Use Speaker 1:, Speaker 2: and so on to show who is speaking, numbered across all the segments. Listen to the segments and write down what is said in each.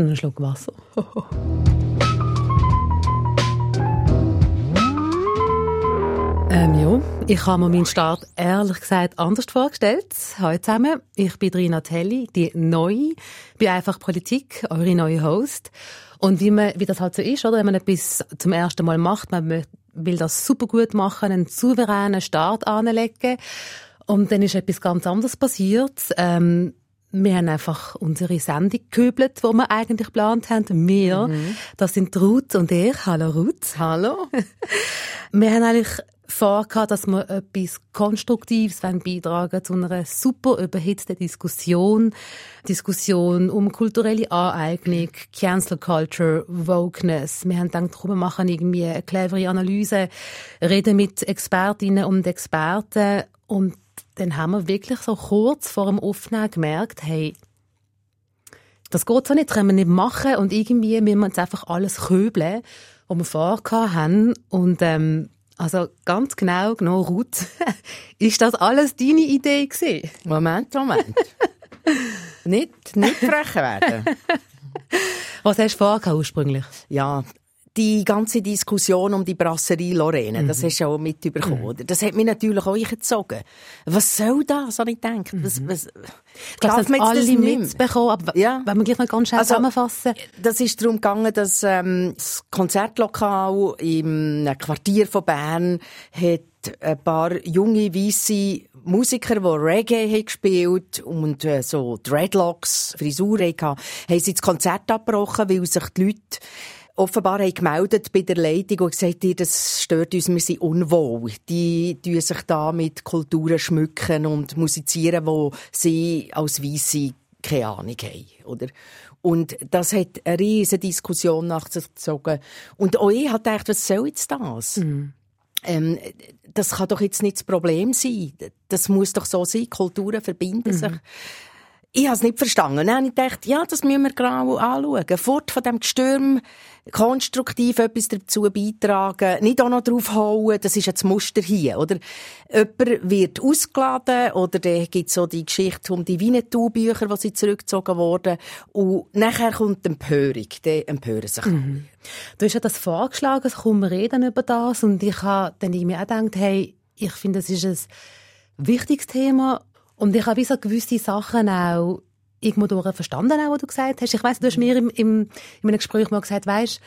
Speaker 1: noch einen Schluck Wasser. Ähm, ja, ich habe mir meinen Start ehrlich gesagt anders vorgestellt. Hallo zusammen, ich bin Rina Telli, die neue bei Einfach Politik, eure neue Host. Und wie, man, wie das halt so ist, oder? wenn man etwas zum ersten Mal macht, man will das super gut machen, einen souveränen Start anlegen. Und dann ist etwas ganz anderes passiert. Ähm, wir haben einfach unsere Sendung gehöbelt, die wir eigentlich geplant haben. Wir, mhm. das sind Ruth und ich. Hallo Ruth.
Speaker 2: Hallo.
Speaker 1: wir haben eigentlich vorgehabt, dass wir etwas Konstruktives beitragen zu einer super überhitzten Diskussion. Diskussion um kulturelle Aneignung, Cancel Culture, Wokeness. Wir haben gedacht, wir machen irgendwie eine clevere Analyse, reden mit Expertinnen und Experten und dann haben wir wirklich so kurz vor dem Aufnehmen gemerkt, hey, das geht so nicht, das können wir nicht machen und irgendwie müssen wir uns einfach alles köbeln, was wir vorgehabt haben und ähm, also ganz genau, genau, Ruth, ist das alles deine Idee gewesen?
Speaker 2: Moment, Moment. nicht, nicht frech werden.
Speaker 1: Was hast du vorgehabt ursprünglich?
Speaker 2: Ja, die ganze Diskussion um die Brasserie Lorraine, mhm. das hast du auch mitbekommen, mhm. Das hat mich natürlich auch eingezogen. Was soll das, habe ich gedacht? Mhm. Was, was,
Speaker 1: ich glaube, das alle mitbekommen, aber ja. wenn wir gleich noch ganz schnell also, zusammenfassen.
Speaker 2: Das ist darum gegangen, dass ähm, das Konzertlokal im Quartier von Bern hat ein paar junge, weisse Musiker, die Reggae haben gespielt und äh, so Dreadlocks, Frisuren hatten, haben sie das Konzert abgebrochen, weil sich die Leute offenbar haben gemeldet bei der Leitung und gesagt, das stört uns, wir sind unwohl. Die tun sich da mit Kulturen schmücken und musizieren, wo sie als Weisse keine Ahnung haben, oder? Und das hat eine riesige Diskussion nach sich gezogen. Und auch ich habe gedacht, was soll jetzt das? Mhm. Ähm, das kann doch jetzt nicht das Problem sein. Das muss doch so sein. Kulturen verbinden mhm. sich. Ich habe es nicht verstanden. Dann habe ich gedacht, ja, das müssen wir genau anschauen. Fort von dem Gestürm, konstruktiv etwas dazu beitragen, nicht auch noch drauf hauen, das ist jetzt Muster hier, oder? Jemand wird ausgeladen, oder dann gibt so die Geschichte um die Winnetou-Bücher, die sie zurückgezogen wurden, und nachher kommt die Empörung, dann empören sich mhm.
Speaker 1: Du hast ja das vorgeschlagen, es kommen reden über das, und ich habe dann irgendwie auch gedacht, hey, ich finde, das ist ein wichtiges Thema, und ich habe so gewisse Sachen auch irgendwo verstanden, auch, was du gesagt hast. Ich weiss, du hast mir im, im, in einem Gespräch mal gesagt, weißt,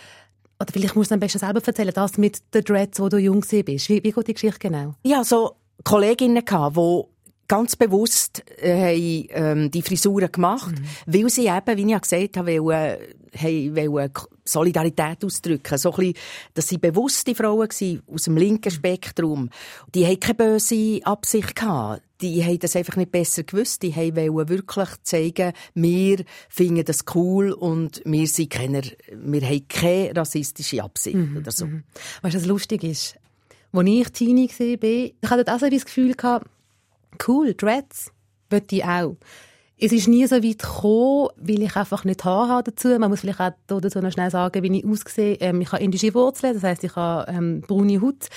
Speaker 1: oder vielleicht musst du am besten selber erzählen, das mit den Dreads, wo du jung bist. Wie, wie geht die Geschichte genau?
Speaker 2: Ja, so Kolleginnen gehabt, die ganz bewusst äh, haben, ähm, die Frisuren gemacht, mhm. weil sie eben, wie ich ja gesagt habe, wollen, haben, wollen Solidarität ausdrücken. So ein bisschen, dass sie bewusste Frauen waren, aus dem linken Spektrum. Die haben keine böse Absicht gehabt. Die haben das einfach nicht besser gewusst. Die wollten wirklich zeigen, wir finden das cool und wir sind keine, wir haben keine rassistische Absicht mhm. oder so. Mhm.
Speaker 1: Weißt du, was lustig ist? Als ich Teenie war, ich hatte auch so das Gefühl gehabt, cool, Dreads, wollte ich auch. Es ist nie so weit gekommen, weil ich einfach nicht Haar habe dazu. Man muss vielleicht auch dazu noch schnell sagen, wie ich aussehe. Ähm, ich habe indische Wurzeln, das heisst, ich habe ähm, braune Haut,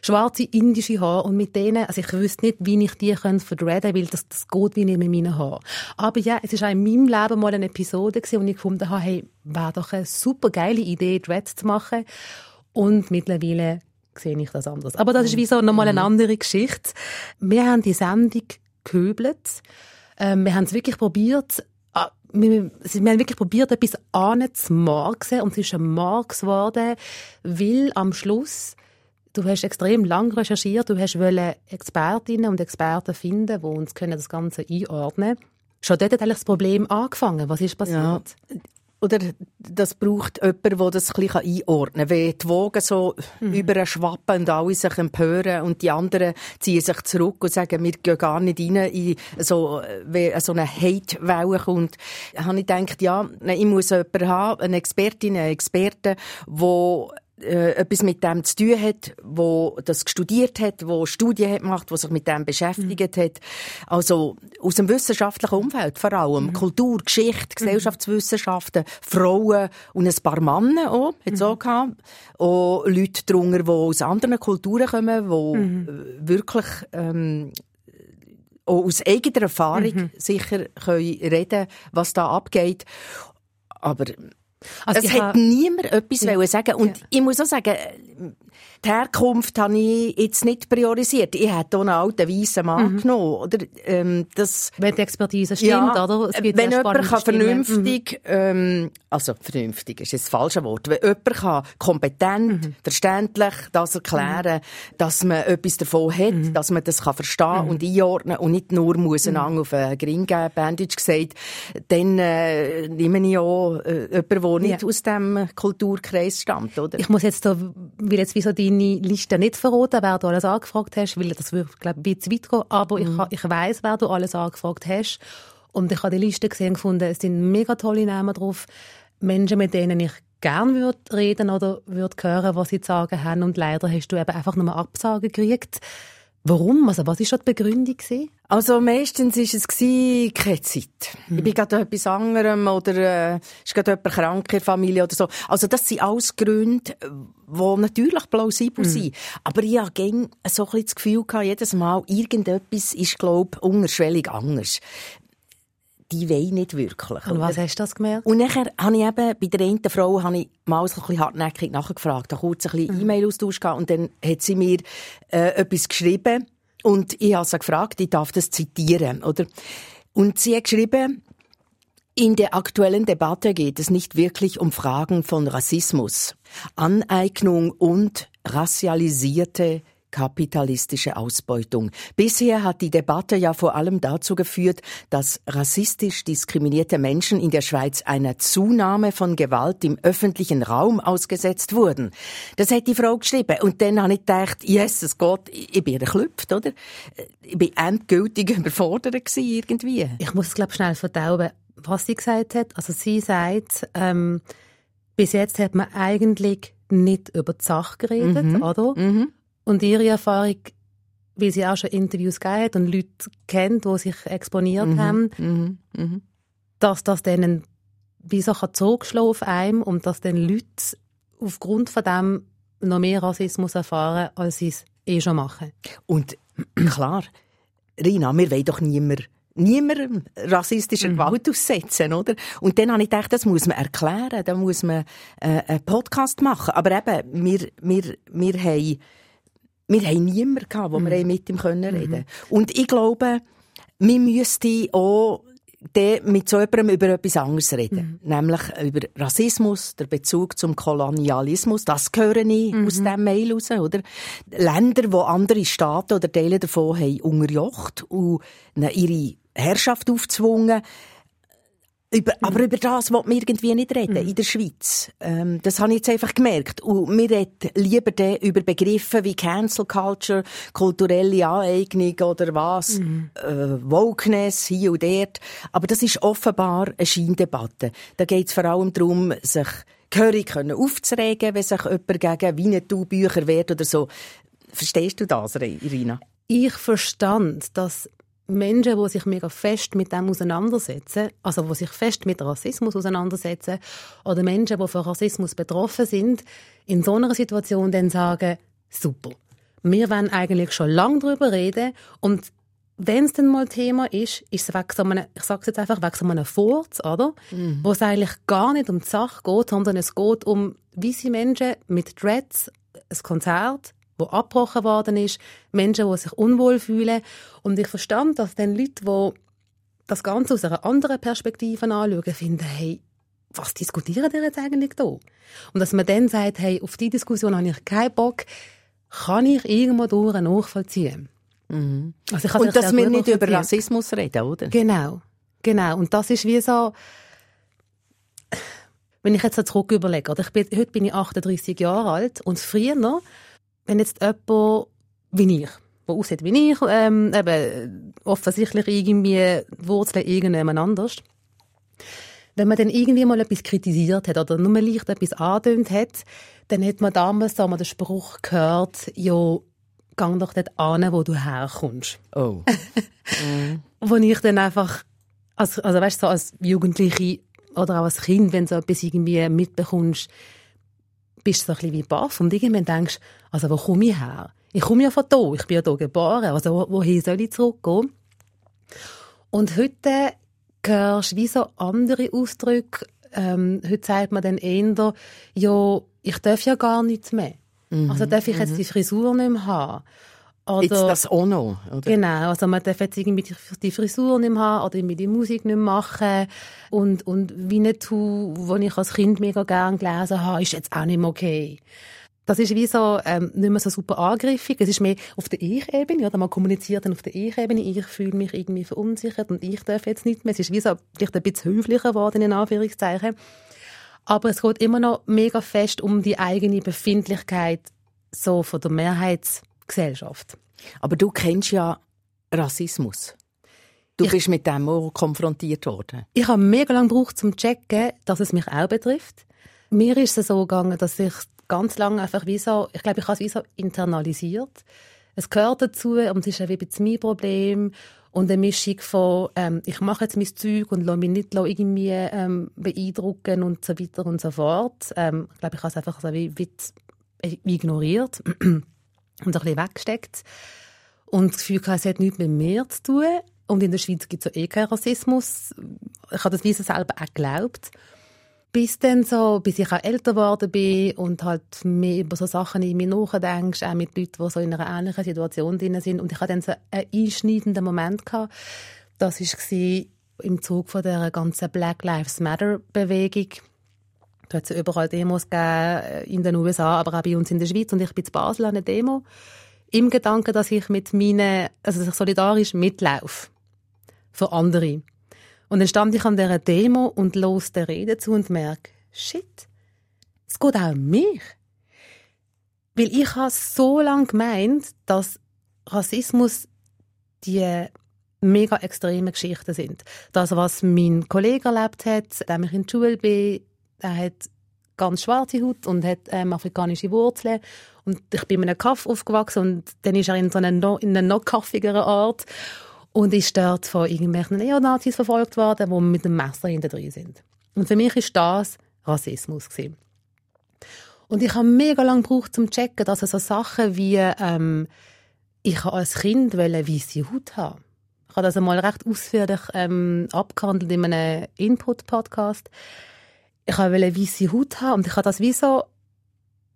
Speaker 1: schwarze indische Haare und mit denen, also ich wüsste nicht, wie ich die verdredden weil das, das geht wie nicht mit meinen Haaren. Aber ja, es ist auch in meinem Leben mal eine Episode gewesen, wo ich gefunden habe, hey, wäre doch eine super geile Idee, Dreads zu machen. Und mittlerweile sehe ich das anders. Aber das ist wie so nochmal eine mhm. andere Geschichte. Wir haben die Sendung gehöbelt. Ähm, wir haben es wirklich probiert, ah, wir, wir haben wirklich probiert, etwas anzumarksen und es ist ein Marks geworden, weil am Schluss du hast extrem lang recherchiert, du hast Expertinnen und Experten finden, die uns das Ganze einordnen können. Schon dort hat eigentlich das Problem angefangen. Was ist passiert? Ja,
Speaker 2: oder das braucht jemand, der das ein bisschen einordnen kann. Wenn die Wogen so mhm. schwappen und alle sich empören und die anderen ziehen sich zurück und sagen, wir gehen gar nicht rein in so, wenn so eine Hate-Welle kommt, habe ich gedacht, ja, ich muss jemanden haben, eine Expertin, einen Experten, der äh, etwas mit dem zu tun hat, wo das studiert hat, wo Studien hat gemacht, wo sich mit dem beschäftigt mhm. hat. Also aus dem wissenschaftlichen Umfeld vor allem. Mhm. Kultur, Geschichte, mhm. Gesellschaftswissenschaften, Frauen und ein paar Männer auch, hat es mhm. auch gehabt. Auch Leute drunter, die aus anderen Kulturen kommen, die mhm. Wirklich ähm, auch aus eigener Erfahrung mhm. sicher können reden was da abgeht. aber also es hat niemand etwas ja. sagen Und ja. ich muss auch sagen, die Herkunft habe ich jetzt nicht priorisiert. Ich hätte auch einen alten weißen Mann mhm. genommen. Oder, ähm, das,
Speaker 1: wenn die Expertise stimmt, ja, oder?
Speaker 2: wenn jemand kann vernünftig, mhm. ähm, also vernünftig ist das falsche Wort, wenn jemand kann kompetent, mhm. verständlich das erklären, mhm. dass man etwas davon hat, mhm. dass man das kann verstehen mhm. und einordnen und nicht nur muss mhm. auf einen Gring geben, Bandage gesagt, dann äh, nehme ich auch äh, jemanden, der nicht ja. aus diesem Kulturkreis stammt, oder?
Speaker 1: Ich muss jetzt da, weil jetzt wie so deine Liste nicht verraten, wer du alles angefragt hast, weil das würde, glaube ich, ein bisschen weit gehen, aber mhm. ich, ich weiss, wer du alles angefragt hast und ich habe die Liste gesehen und gefunden, es sind mega tolle Namen drauf, Menschen, mit denen ich gern würde reden oder würde hören, was sie zu sagen haben und leider hast du eben einfach nur Absagen gekriegt. Warum? Also was war die Begründung? Gewesen?
Speaker 2: Also meistens war es keine Zeit. Hm. Ich bin gerade etwas anderem oder äh, ist gerade jemand krank in der Familie oder so. Also das sind alles Gründe, die natürlich plausibel hm. sind. Aber ich hatte so ein bisschen das Gefühl, gehabt, jedes Mal, irgendetwas ist, glaube ich, unterschwellig anders die wollen nicht wirklich.
Speaker 1: Und was hast du das gemerkt?
Speaker 2: Und nachher habe ich eben, bei der einen Frau habe ich mal so ein bisschen hartnäckig nachgefragt, da kurz ein bisschen mhm. E-Mail-Austausch gehabt und dann hat sie mir äh, etwas geschrieben und ich habe sie gefragt, ich darf das zitieren, oder? Und sie hat geschrieben, in der aktuellen Debatte geht es nicht wirklich um Fragen von Rassismus, Aneignung und rassialisierte kapitalistische Ausbeutung. Bisher hat die Debatte ja vor allem dazu geführt, dass rassistisch diskriminierte Menschen in der Schweiz einer Zunahme von Gewalt im öffentlichen Raum ausgesetzt wurden. Das hat die Frau geschrieben. Und dann habe ich gedacht, Jesus Gott, ich bin erklüpft, oder? Ich bin endgültig überfordert gewesen, irgendwie.
Speaker 1: Ich muss, glaube schnell verdauen, was sie gesagt hat. Also sie sagt, ähm, bis jetzt hat man eigentlich nicht über die Sache geredet, mhm. oder? Mhm. Und ihre Erfahrung, wie sie auch schon Interviews gegeben hat und Leute kennt, die sich exponiert mhm. haben, mhm. Mhm. dass das dann wie so zurückschlagen auf einem und dass dann Leute aufgrund von dem noch mehr Rassismus erfahren, als sie es eh schon machen.
Speaker 2: Und klar, Rina, wir wollen doch niemand niemandem rassistischer mhm. Gewalt aussetzen, oder? Und dann habe ich gedacht, das muss man erklären, da muss man äh, einen Podcast machen. Aber eben, wir, wir, wir haben wir haben niemanden gehabt, wo mhm. wir mit ihm können reden mhm. Und ich glaube, wir müssten auch mit so jemandem über etwas anderes reden. Mhm. Nämlich über Rassismus, der Bezug zum Kolonialismus. Das höre ich mhm. aus diesem Mail raus, oder? Länder, wo andere Staaten oder Teile davon haben unterjocht und ihre Herrschaft aufzwungen über, mhm. Aber über das will man irgendwie nicht reden mhm. in der Schweiz. Ähm, das habe ich jetzt einfach gemerkt. Und wir reden lieber über Begriffe wie Cancel Culture, kulturelle Aneignung oder was, mhm. äh, Wokeness hier und dort. Aber das ist offenbar eine Scheindebatte. Da geht es vor allem darum, sich gehörig aufzuregen, wenn sich jemand gegen Winnetou-Bücher wehrt oder so. Verstehst du das, Irina?
Speaker 1: Ich verstand, dass Menschen, die sich mega fest mit dem auseinandersetzen, also die sich fest mit Rassismus auseinandersetzen, oder Menschen, die von Rassismus betroffen sind, in so einer Situation dann sagen, super, wir wollen eigentlich schon lange darüber reden und wenn es dann mal Thema ist, ist es weg so einem, ich sage jetzt einfach, weg so einem Furz, oder? Mhm. Wo es eigentlich gar nicht um die Sache geht, sondern es geht um weiße Menschen mit Dreads, ein Konzert, wo abgebrochen worden ist, Menschen, die sich unwohl fühlen. Und ich verstand, dass dann Leute, die das Ganze aus einer anderen Perspektive anschauen, finden, hey, was diskutieren die jetzt eigentlich da? Und dass man dann sagt, hey, auf die Diskussion habe ich keinen Bock, kann ich irgendwo durch nachvollziehen.
Speaker 2: Mhm. Also Und dass wir nicht über Rassismus reden, oder?
Speaker 1: Genau, genau. Und das ist wie so, wenn ich jetzt zurück überlege, oder ich bin, heute bin ich 38 Jahre alt und früher noch, wenn jetzt jemand wie ich, der aussieht wie ich, ähm, eben offensichtlich irgendwie Wurzeln irgendjemand anders, wenn man dann irgendwie mal etwas kritisiert hat oder nur leicht etwas angedeutet hat, dann hat man damals da mal den Spruch gehört, ja, gang doch dort an, wo du herkommst.
Speaker 2: Oh.
Speaker 1: mm. Wo ich dann einfach, als, also weißt du, so als Jugendliche oder auch als Kind, wenn du so etwas irgendwie mitbekommst, bist du so ein bisschen wie baff und irgendwann denkst, also wo komme ich her? Ich komme ja von hier, ich bin ja hier geboren, also wohin soll ich zurückgehen? Und heute hörst du wie so andere Ausdrücke, ähm, heute sagt man dann eher, ja, ich darf ja gar nichts mehr. Mhm. Also darf ich jetzt mhm. die Frisur nicht mehr haben.
Speaker 2: Oder, jetzt das auch noch, oder?
Speaker 1: Genau, also man darf jetzt irgendwie die Frisur nicht mehr haben oder irgendwie die Musik nicht mehr machen. Und, und wie nicht tun, was ich als Kind mega gerne gelesen habe, ist jetzt auch nicht mehr okay. Das ist wie so, ähm, nicht mehr so super angriffig. Es ist mehr auf der Ich-Ebene, oder? Man kommuniziert dann auf der Ich-Ebene. Ich fühle mich irgendwie verunsichert und ich darf jetzt nicht mehr. Es ist wie so, vielleicht ein bisschen höflicher geworden, in Anführungszeichen. Aber es geht immer noch mega fest um die eigene Befindlichkeit so von der Mehrheitsgesellschaft.
Speaker 2: Aber du kennst ja Rassismus. Du ich, bist mit dem auch konfrontiert worden.
Speaker 1: Ich habe mega lange gebraucht, um zu checken, dass es mich auch betrifft. Mir ist es so gegangen, dass ich ganz lange einfach wie so, ich glaube, ich habe es wie so internalisiert. Es gehört dazu und es ist ein bisschen mein Problem und eine Mischung von, ähm, ich mache jetzt mein Zeug und lasse mich nicht irgendwie ähm, beeindrucken und so weiter und so fort. Ähm, ich glaube, ich habe es einfach so wie, wie ignoriert und ein bisschen weggesteckt. Und das Gefühl es hat nichts mit mir zu tun. Und in der Schweiz gibt es ja eh keinen Rassismus. Ich habe das wie selber auch geglaubt. Bis dann so, bis ich auch älter geworden bin und halt mehr über so Sachen in mir nachdenkst, auch mit Leuten, die so in einer ähnlichen Situation drin sind. Und ich hatte dann so einen einschneidenden Moment gehabt. Das war im Zug von der ganzen Black Lives Matter Bewegung. Da hat es überall Demos gegeben, in den USA, aber auch bei uns in der Schweiz. Und ich bin zu Basel an einer Demo. Im Gedanken, dass ich mit meinen, also dass ich solidarisch mitlaufe. Für andere. Und dann stand ich an dieser Demo und los der Rede zu und merke, shit, es geht auch um mich. Weil ich habe so lange gemeint, dass Rassismus die mega extreme Geschichten sind. Das, was mein Kollege erlebt hat, dem ich in der Schule bin, der hat ganz schwarze Haut und hat ähm, afrikanische Wurzeln. Und ich bin in einem Kaff aufgewachsen und dann ist er in so einer, no, in einer noch kaffigeren Art und ist dort von irgendwelchen Neonazis verfolgt worden, die mit dem Messer hinter drin sind. Und für mich ist das Rassismus gewesen. Und ich habe mega lange gebraucht, um zu checken, dass so Sachen wie ähm, ich als Kind weiße Haut haben. Ich habe das einmal recht ausführlich ähm, abgehandelt in einem Input-Podcast ich wollte weiße Haut haben und ich habe das wie so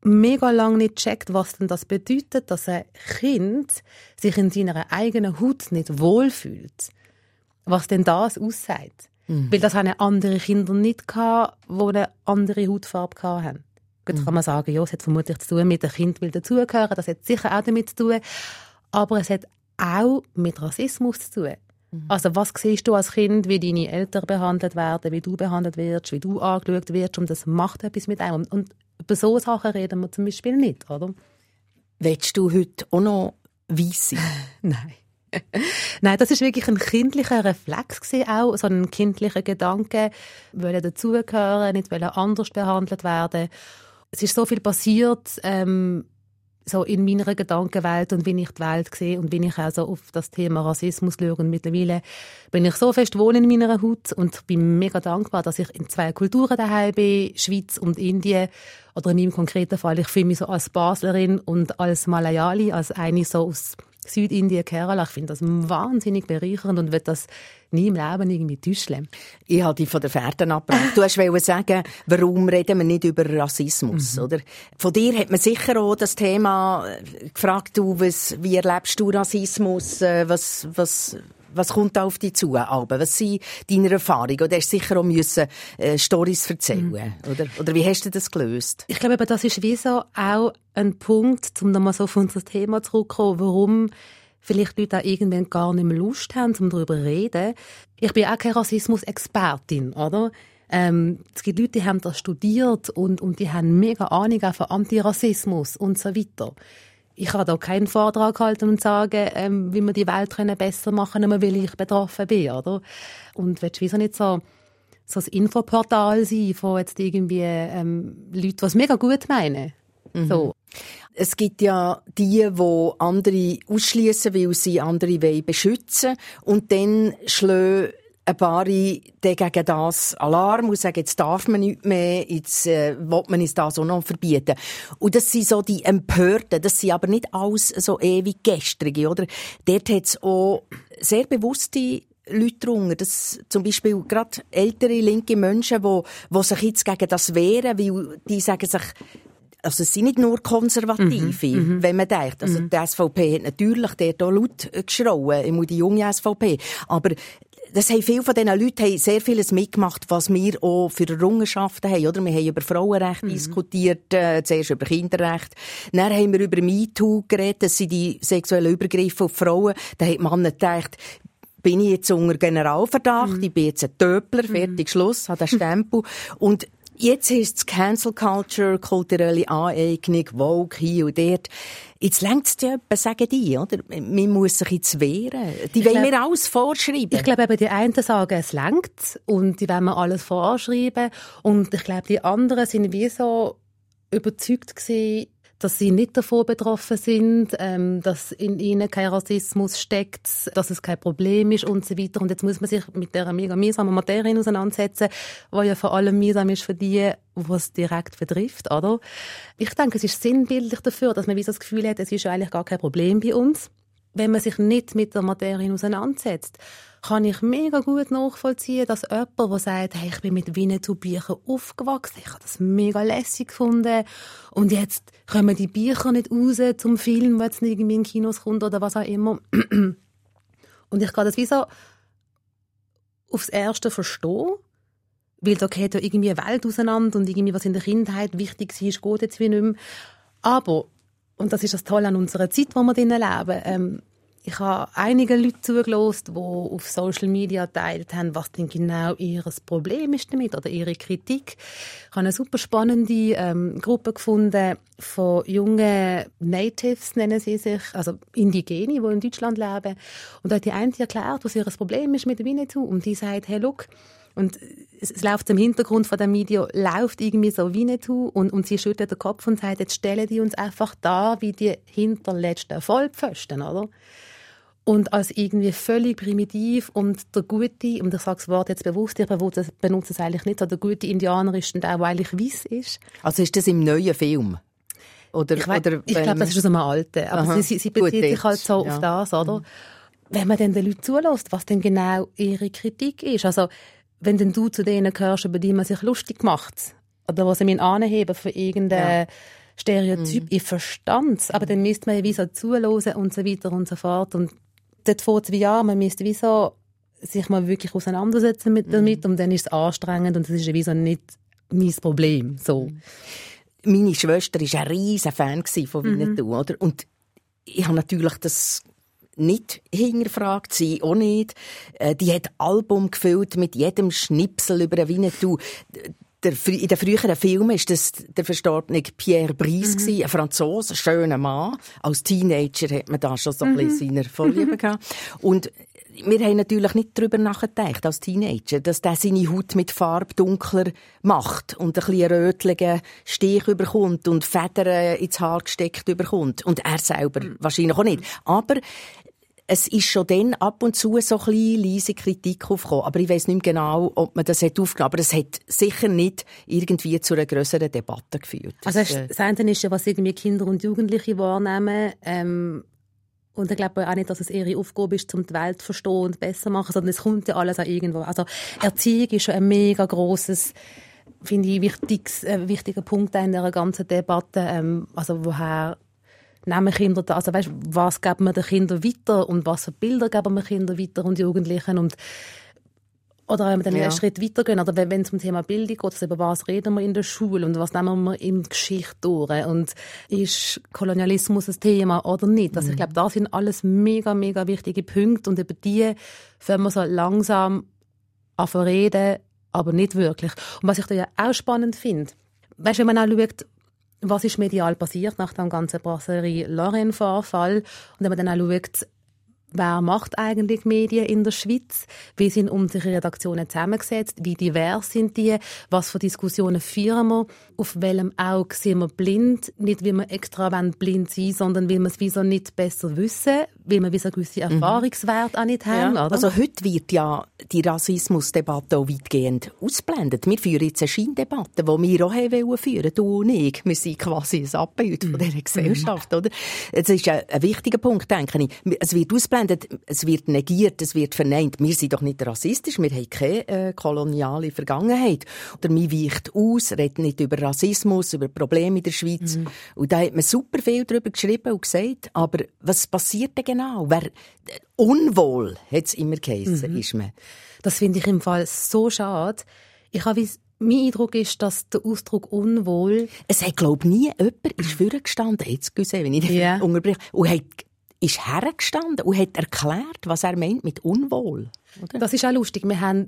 Speaker 1: mega lange nicht gecheckt, was denn das bedeutet, dass ein Kind sich in seiner eigenen Haut nicht wohlfühlt. Was denn das aussagt. Mhm. Weil das haben andere Kinder nicht gehabt, die eine andere Hautfarbe hatten. Gut, mhm. kann man sagen, ja, es hat vermutlich zu tun mit dem Kind will dazugehören, das hat sicher auch damit zu tun. Aber es hat auch mit Rassismus zu tun. Mhm. Also was siehst du als Kind, wie deine Eltern behandelt werden, wie du behandelt wirst, wie du angeschaut wirst und das macht etwas mit einem. Und über so Sachen reden wir zum Beispiel nicht, oder?
Speaker 2: Willst du heute auch noch weiss sein?
Speaker 1: Nein. Nein, das ist wirklich ein kindlicher Reflex gewesen, auch so ein kindlicher Gedanke, wollen dazugehören, nicht wollen anders behandelt werden. Es ist so viel passiert, ähm, so in meiner Gedankenwelt und wie ich die Welt sehe und wie ich auch so auf das Thema Rassismus schaue. Und mittlerweile bin ich so fest wohnen in meiner Haut und bin mega dankbar, dass ich in zwei Kulturen daheim bin, Schweiz und Indien. Oder in meinem konkreten Fall, ich fühle mich so als Baslerin und als Malayali, als eine so aus Südindien, Kerala. Ich finde das wahnsinnig bereichernd und würde das nie im Leben irgendwie täuschen.
Speaker 2: Ich habe dich von der Fährten abgebracht. Du wolltest sagen, warum reden wir nicht über Rassismus, mhm. oder? Von dir hat man sicher auch das Thema äh, gefragt, du, was, wie erlebst du Rassismus, äh, was, was, was kommt da auf dich zu, Alben? Was sind deine Erfahrungen? Oder hast du sicher auch müssen, äh, Storys erzählen, mhm. oder? Oder wie hast du das gelöst?
Speaker 1: Ich glaube, das ist wie so auch ein Punkt, um nochmal so auf unser Thema zurückzukommen, warum vielleicht Leute auch irgendwann gar nicht mehr Lust haben, um darüber zu reden. Ich bin auch keine Rassismus-Expertin, oder? Ähm, es gibt Leute, die haben das studiert und, und die haben mega Ahnung von Antirassismus und so weiter ich kann da keinen Vortrag halten und sagen, ähm, wie wir die Welt können besser machen können, weil ich betroffen bin, oder? Und willst du wieso nicht so, so ein Infoportal sein von jetzt irgendwie ähm, Leuten, die es mega gut meinen? Mhm. So.
Speaker 2: Es gibt ja die, die andere ausschließen, weil sie andere beschützen wollen. Und dann schlagen ein paar gegen das Alarm und sagen, jetzt darf man nicht mehr, jetzt äh, will man es das auch noch verbieten. Und das sind so die Empörten, das sind aber nicht alles so ewig gestrige, oder? Dort hat es auch sehr bewusste Leute drunter, dass zum Beispiel gerade ältere linke Menschen, die, die sich jetzt gegen das wehren, weil die sagen sich, also es sind nicht nur Konservative, mhm, mhm, wenn man denkt. Also mhm. die SVP hat natürlich dort auch laut geschrauen, die junge SVP. Aber das haben viele von diesen Leuten haben sehr vieles mitgemacht, was wir auch für Errungenschaften haben, oder? Wir haben über Frauenrecht mhm. diskutiert, äh, zuerst über Kinderrecht. Dann haben wir über MeToo geredet, das sind die sexuellen Übergriffe auf Frauen. Da hat man gedacht, bin ich jetzt unter Generalverdacht, mhm. ich bin jetzt ein Töpler, fertig, mhm. Schluss, hat den Stempel. Und Jetzt ist es Cancel Culture, kulturelle Aneignung, Vogue, hier und dort. Jetzt längt es dir etwa, sagen die, oder? Man muss sich jetzt wehren. Die ich wollen mir alles vorschreiben.
Speaker 1: Ich glaube eben, die einen sagen, es längt und die wollen mir alles vorschreiben. Und ich glaube, die anderen sind wie so überzeugt gewesen, dass sie nicht davon betroffen sind, ähm, dass in ihnen kein Rassismus steckt, dass es kein Problem ist und so weiter. Und jetzt muss man sich mit der mega mühsamen Materie auseinandersetzen, die ja vor allem mühsam ist für die, es direkt betrifft, oder? Ich denke, es ist sinnbildlich dafür, dass man wie so das Gefühl hat, es ist eigentlich gar kein Problem bei uns, wenn man sich nicht mit der Materie auseinandersetzt kann ich mega gut nachvollziehen, dass jemand, der sagt, hey, ich bin mit Winnetou-Büchern aufgewachsen, ich habe das mega lässig gefunden und jetzt kommen die Bücher nicht raus zum Film, wenn es irgendwie in Kinos kommt oder was auch immer. Und ich kann das wie so aufs Erste verstehen, weil da geht ja irgendwie eine Welt auseinander und irgendwie, was in der Kindheit wichtig war, geht jetzt wie nicht mehr. Aber, und das ist das Tolle an unserer Zeit, wo wir drinnen leben, ähm, ich habe einige Leute zugelassen, die auf Social Media teilt haben, was denn genau ihr Problem ist damit oder ihre Kritik. Ich habe eine super spannende ähm, Gruppe gefunden von jungen Natives, nennen sie sich, also Indigene, die in Deutschland leben. Und da hat die eine erklärt, was ihr Problem ist mit Winnetou. Und die sagt, hey, look, und es, es läuft im Hintergrund von dem Video, läuft irgendwie so Winnetou und, und sie schüttelt den Kopf und sagt, jetzt stellen die uns einfach da wie die hinterletzten Vollpfosten, oder? und als irgendwie völlig primitiv und der gute, und ich sage das Wort jetzt bewusst, ich benutze es eigentlich nicht, der gute Indianer ist der, der eigentlich weiß ist.
Speaker 2: Also ist das im neuen Film?
Speaker 1: Oder, ich, oder ich glaube, das ist aus einem alten. Aber Aha, sie, sie bezieht sich halt so ja. auf das, oder? Mhm. Wenn man dann den Leuten zulässt, was denn genau ihre Kritik ist. Also, wenn denn du zu denen gehörst, über die man sich lustig macht, oder was sie anheben für irgendeine ja. Stereotyp, mhm. ich verstand aber dann müsste man ja wie so zuhören und so weiter und so fort. Und dort vor zwei Jahren, man müsste wie so sich mal wirklich auseinandersetzen mit damit mhm. und dann ist es anstrengend und das ist wie so nicht mein Problem. So. Mhm.
Speaker 2: Meine Schwester war ein riesen Fan von Winnetou, mhm. oder? Und ich habe natürlich das nicht hinterfragt, sie auch nicht. Äh, die hat Album gefüllt mit jedem Schnipsel über Winnetou der, in den früheren Filmen ist das der verstorbene Pierre Brice mhm. ein Franzose, ein schöner Mann. Als Teenager hat man da schon so ein bisschen mhm. seine Vorliebe gehabt. Und wir haben natürlich nicht darüber nachgedacht, als Teenager, dass der seine Haut mit Farbe dunkler macht und ein bisschen rötlichen Stich überkommt und Federn ins Haar gesteckt überkommt. Und er selber mhm. wahrscheinlich auch nicht. Aber es ist schon dann ab und zu so ein leise Kritik aufgekommen. Aber ich weiß nicht mehr genau, ob man das hat aufgenommen Aber es hat sicher nicht irgendwie zu einer größeren Debatte geführt.
Speaker 1: Also das eine ist ja, was irgendwie Kinder und Jugendliche wahrnehmen. Ähm und ich glaube auch nicht, dass es ihre Aufgabe ist, um die Welt zu verstehen und besser zu machen, sondern es kommt ja alles auch irgendwo. Also Erziehung ist schon ein mega grosses finde ich, wichtiges, äh, wichtiger Punkt in der ganzen Debatte. Ähm, also woher nehmen Kinder da, also weißt, was geben wir den Kindern weiter und was für Bilder geben wir Kindern weiter und Jugendlichen und oder wenn wir dann ja. einen Schritt weitergehen, oder wenn es um Thema Bildung geht, also über was reden wir in der Schule und was nehmen wir in die Geschichte durch und ist Kolonialismus ein Thema oder nicht? Also mhm. ich glaube, da sind alles mega, mega wichtige Punkte und über die wenn wir so langsam anfangen reden, aber nicht wirklich. Und was ich da ja auch spannend finde, weißt, wenn man auch schaut, was ist medial passiert nach dem ganzen Brasserie-Lorraine-Vorfall? Und wenn man dann auch schaut, Wer macht eigentlich Medien in der Schweiz? Wie sind unsere Redaktionen zusammengesetzt? Wie divers sind die? Was für Diskussionen führen wir? Auf welchem Auge sind wir blind? Nicht, wie wir extra blind sein sondern weil wir es wieso nicht besser wissen, weil wir wieso gewisse mhm. Erfahrungswerte mhm. auch nicht haben. Ja.
Speaker 2: Also heute wird ja die Rassismusdebatte auch weitgehend ausblendet. Wir führen jetzt eine Scheindebatte, die wir auch haben führen du und ich. Wir sind quasi ein Abbild mhm. von dieser Gesellschaft. Mhm. Oder? Das ist ein, ein wichtiger Punkt, denke ich. Es wird ausblendet ausblendet. Es wird negiert, es wird verneint. Wir sind doch nicht rassistisch, wir haben keine äh, koloniale Vergangenheit. Oder man weicht aus, redet nicht über Rassismus, über Probleme in der Schweiz. Mhm. Und da hat man super viel darüber geschrieben und gesagt. Aber was passiert denn genau? Wer, unwohl, hat es immer geheißen, mhm. ist man.
Speaker 1: Das finde ich im Fall so schade. Ich habe mein Eindruck ist, dass der Ausdruck unwohl...
Speaker 2: Es hat, glaube ich, nie jemand ist vorgestanden, jetzt gesehen, wenn ich yeah. unterbreche, und hat, ist hergestanden und hat erklärt, was er meint mit unwohl.
Speaker 1: Oder? Das ist auch lustig. Wir haben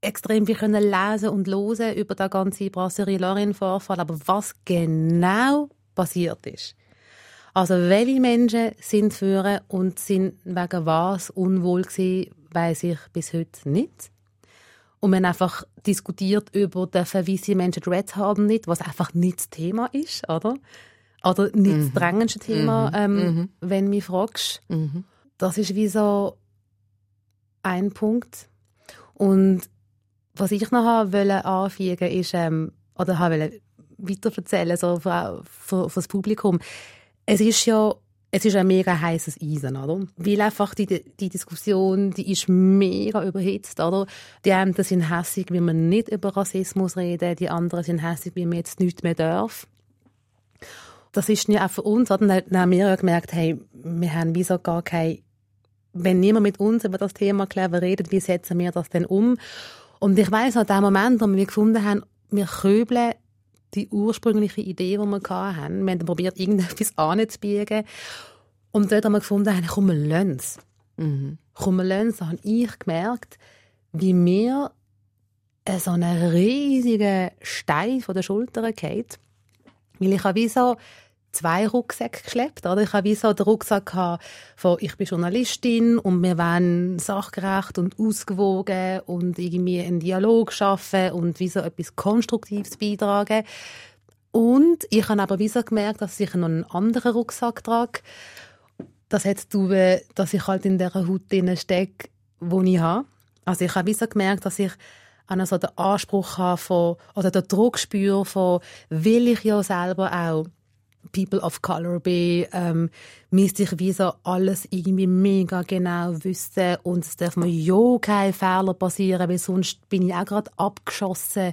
Speaker 1: extrem viel können lesen und hören über den ganzen Brasserie Lorraine Vorfall, aber was genau passiert ist. Also welche Menschen sind führen und sind wegen was unwohl gewesen, weiß ich bis heute nicht. Und wir haben einfach diskutiert über, dürfen weiße Menschen Dreads haben nicht, was einfach nicht das Thema ist, oder? Oder nicht mhm. das drängendste Thema, mhm. Ähm, mhm. wenn du mich fragst. Mhm. Das ist wie so ein Punkt. Und was ich noch wollte anfügen, ist, ähm, oder wollte weiterverzählen, so für, für, für das Publikum. Es ist ja es ist ein mega heißes Eisen, oder? Weil einfach die, die Diskussion, die ist mega überhitzt, oder? Die einen sind hässig, wie man nicht über Rassismus reden, die anderen sind hässig, wie man jetzt nichts mehr darf. Das ist ja auch für uns, oder? Dann haben wir ja gemerkt, hey, wir haben wieso gar kein, wenn niemand mit uns über das Thema clever redet, wie setzen wir das denn um? Und ich weiss, an dem Moment, wo wir gefunden haben, wir köbeln die ursprüngliche Idee, die wir hatten. Wir haben probiert, irgendetwas anzubiegen. Und dort haben wir gefunden, komm, wir lassen es. Mhm. Komm, wir lassen es. Da habe ich gemerkt, wie mir so einen riesigen Stein von der Schulter geht. Weil ich habe wie so zwei Rucksäcke geschleppt. Oder? Ich habe wie so den Rucksack von ich bin Journalistin und wir wollen sachgerecht und ausgewogen und irgendwie einen Dialog schaffen und wie so etwas Konstruktives beitragen. Und ich habe aber wie so gemerkt, dass ich noch einen anderen Rucksack trage. Das hat zu tun, dass ich halt in der Haut stecke, die ich habe. Also ich habe wie so gemerkt, dass ich so den Anspruch habe von, oder den Druck spüre von, will ich ja selber auch People of Color bin, ähm, müsste ich wie so alles irgendwie mega genau wissen und es darf mir ja kein Fehler passieren, weil sonst bin ich auch gerade abgeschossen.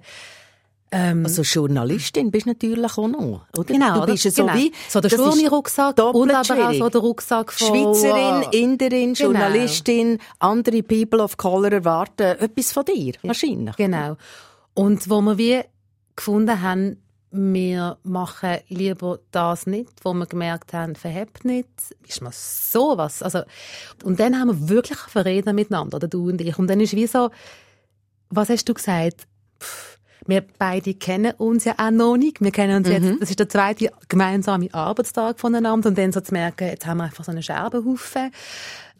Speaker 2: Ähm, also Journalistin bist du natürlich auch noch, oder?
Speaker 1: Genau.
Speaker 2: Du bist ja
Speaker 1: so
Speaker 2: genau. wie...
Speaker 1: So der Schurni-Rucksack und aber auch so der Rucksack
Speaker 2: von... Schweizerin, Inderin, genau. Journalistin, andere People of Color erwarten etwas von dir, wahrscheinlich.
Speaker 1: Genau. Und wo wir wie gefunden haben, wir machen lieber das nicht, wo wir gemerkt haben, verhebt nicht, ist mir sowas. Also, und dann haben wir wirklich verreden miteinander, oder du und ich. Und dann ist wie so, was hast du gesagt? Pff, wir beide kennen uns ja auch noch nicht. Wir kennen uns mhm. jetzt, das ist der zweite gemeinsame Arbeitstag voneinander. Und dann so zu merken, jetzt haben wir einfach so einen Scherbenhaufen.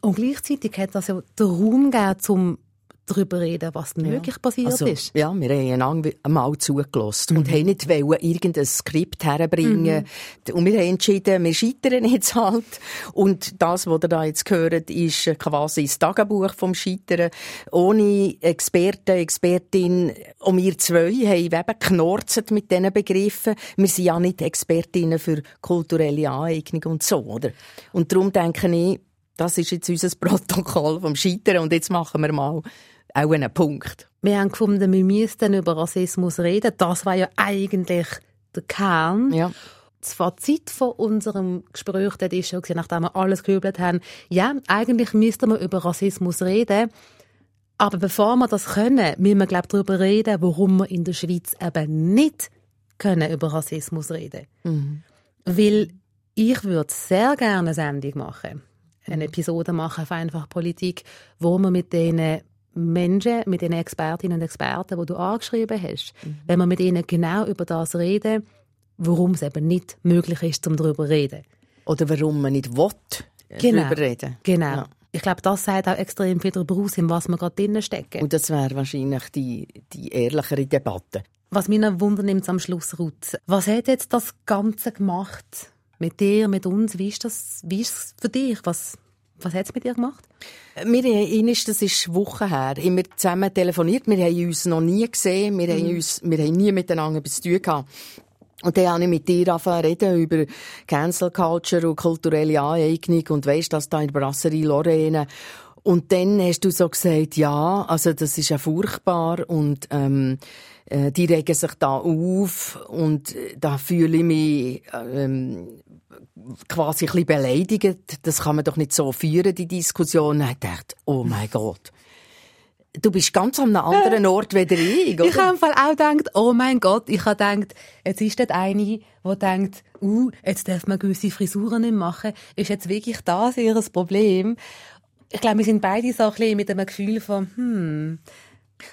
Speaker 1: Und gleichzeitig hat das ja den Raum gegeben, zum darüber reden, was ja. wirklich passiert also, ist.
Speaker 2: Ja, wir haben einmal zugelassen mhm. und haben nicht wollen, irgendein Skript herbringen. Mhm. Und wir haben entschieden, wir scheitern jetzt halt. Und das, was ihr da jetzt gehört, ist quasi das Tagebuch vom Scheitern. Ohne Experten, Expertin. Und wir zwei haben eben knorzt mit diesen Begriffen. Wir sind ja nicht Expertinnen für kulturelle Aneignung und so, oder? Und darum denke ich, das ist jetzt unser Protokoll vom Scheitern und jetzt machen wir mal auch einen Punkt.
Speaker 1: Wir haben gefunden, wir müssten über Rassismus reden. Das war ja eigentlich der Kern. Ja. Das Fazit von unserem Gespräch dort ist schon, nachdem wir alles gehübelt haben, ja, eigentlich müssten wir über Rassismus reden. Aber bevor wir das können, müssen wir, glaube ich, darüber reden, warum wir in der Schweiz eben nicht können über Rassismus reden. Mhm. Weil ich würde sehr gerne eine Sendung machen, eine Episode machen auf einfach Politik, wo wir mit denen Menschen, mit den Expertinnen und Experten, die du angeschrieben hast, mhm. wenn wir mit ihnen genau über das reden, warum es eben nicht möglich ist, um darüber zu reden.
Speaker 2: Oder warum man nicht will,
Speaker 1: äh, genau.
Speaker 2: darüber reden.
Speaker 1: Genau. Ja. Ich glaube, das sagt auch extrem viel darüber aus, in was wir gerade drinnen stecken.
Speaker 2: Und das wäre wahrscheinlich die, die ehrlichere Debatte.
Speaker 1: Was mich noch wundernimmt am Schluss, Ruth, was hat jetzt das Ganze gemacht? Mit dir, mit uns? Wie ist das, wie ist es für dich? Was, was hat es mit dir gemacht?
Speaker 2: Wir haben das ist Wochen her, immer zusammen telefoniert. Wir haben uns noch nie gesehen, wir, mhm. haben, uns, wir haben nie miteinander etwas zu tun gehabt. Und dann habe ich mit dir angefangen reden über Cancel Culture und kulturelle Aneignung und weisst, dass da in der Brasserie Lorraine und dann hast du so gesagt, ja, also das ist ja furchtbar und ähm, äh, die regen sich da auf und äh, da fühle ich mich ähm, quasi ein bisschen beleidigt. Das kann man doch nicht so führen, die Diskussion. Ich dachte, oh mein Gott. Du bist ganz an einem anderen Ort wie ich, oder?
Speaker 1: Ich habe im Fall auch gedacht, oh mein Gott, ich habe gedacht, jetzt ist dort eine, die denkt, uh, jetzt darf man gewisse Frisuren nicht machen. Ist jetzt wirklich das ihr Problem? Ich glaube, wir sind beide so ein bisschen mit einem Gefühl von, hm,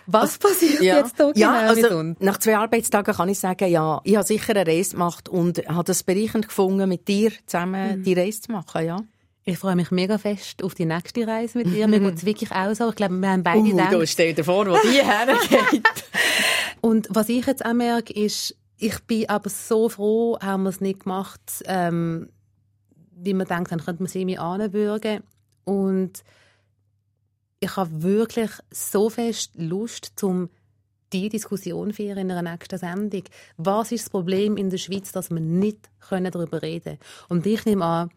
Speaker 1: was passiert ja. jetzt da genau ja, also, mit uns?
Speaker 2: Nach zwei Arbeitstagen kann ich sagen, ja, ich habe sicher eine Reise gemacht und habe es bereichend gefunden, mit dir zusammen mhm. die Reise zu machen, ja.
Speaker 1: Ich freue mich mega fest auf die nächste Reise mit dir. Mir geht es wirklich auch so. Ich glaube, wir haben beide
Speaker 2: uh, gedacht... Du stell dir vor, wo die hergeht.
Speaker 1: und was ich jetzt auch merke, ist, ich bin aber so froh, haben wir es nicht gemacht, ähm, wie man denkt, dann könnte man sie mir anbürgen. Und ich habe wirklich so fest Lust, zum die Diskussion führen in einer nächsten Sendung. Was ist das Problem in der Schweiz, dass wir nicht darüber reden können? Und ich nehme an,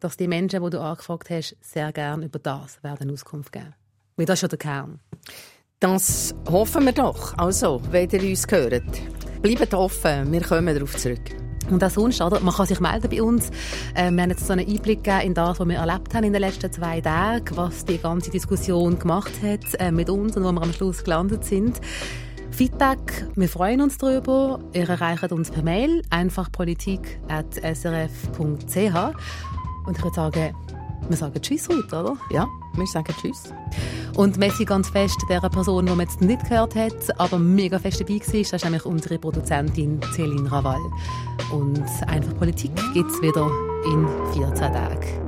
Speaker 1: dass die Menschen, die du angefragt hast, sehr gerne über das werden Auskunft geben. Weil das ist schon der Kern.
Speaker 2: Das hoffen wir doch. Also, wenn ihr uns hört, bleibt offen, wir kommen darauf zurück.
Speaker 1: Und auch sonst, oder? Man kann sich melden bei uns. Äh, wir haben jetzt so einen Einblick gegeben in das, was wir erlebt haben in den letzten zwei Tagen, was die ganze Diskussion gemacht hat äh, mit uns und wo wir am Schluss gelandet sind. Feedback, wir freuen uns darüber. Ihr erreicht uns per Mail einfachpolitik.srf.ch und ich würde sagen, wir sagen Tschüss heute, oder?
Speaker 2: Ja, wir sagen Tschüss.
Speaker 1: Und Messi ganz fest der Person, die man jetzt nicht gehört hat, aber mega fest dabei war, das ist nämlich unsere Produzentin Céline Raval. Und einfach Politik gibt es wieder in 14 Tagen.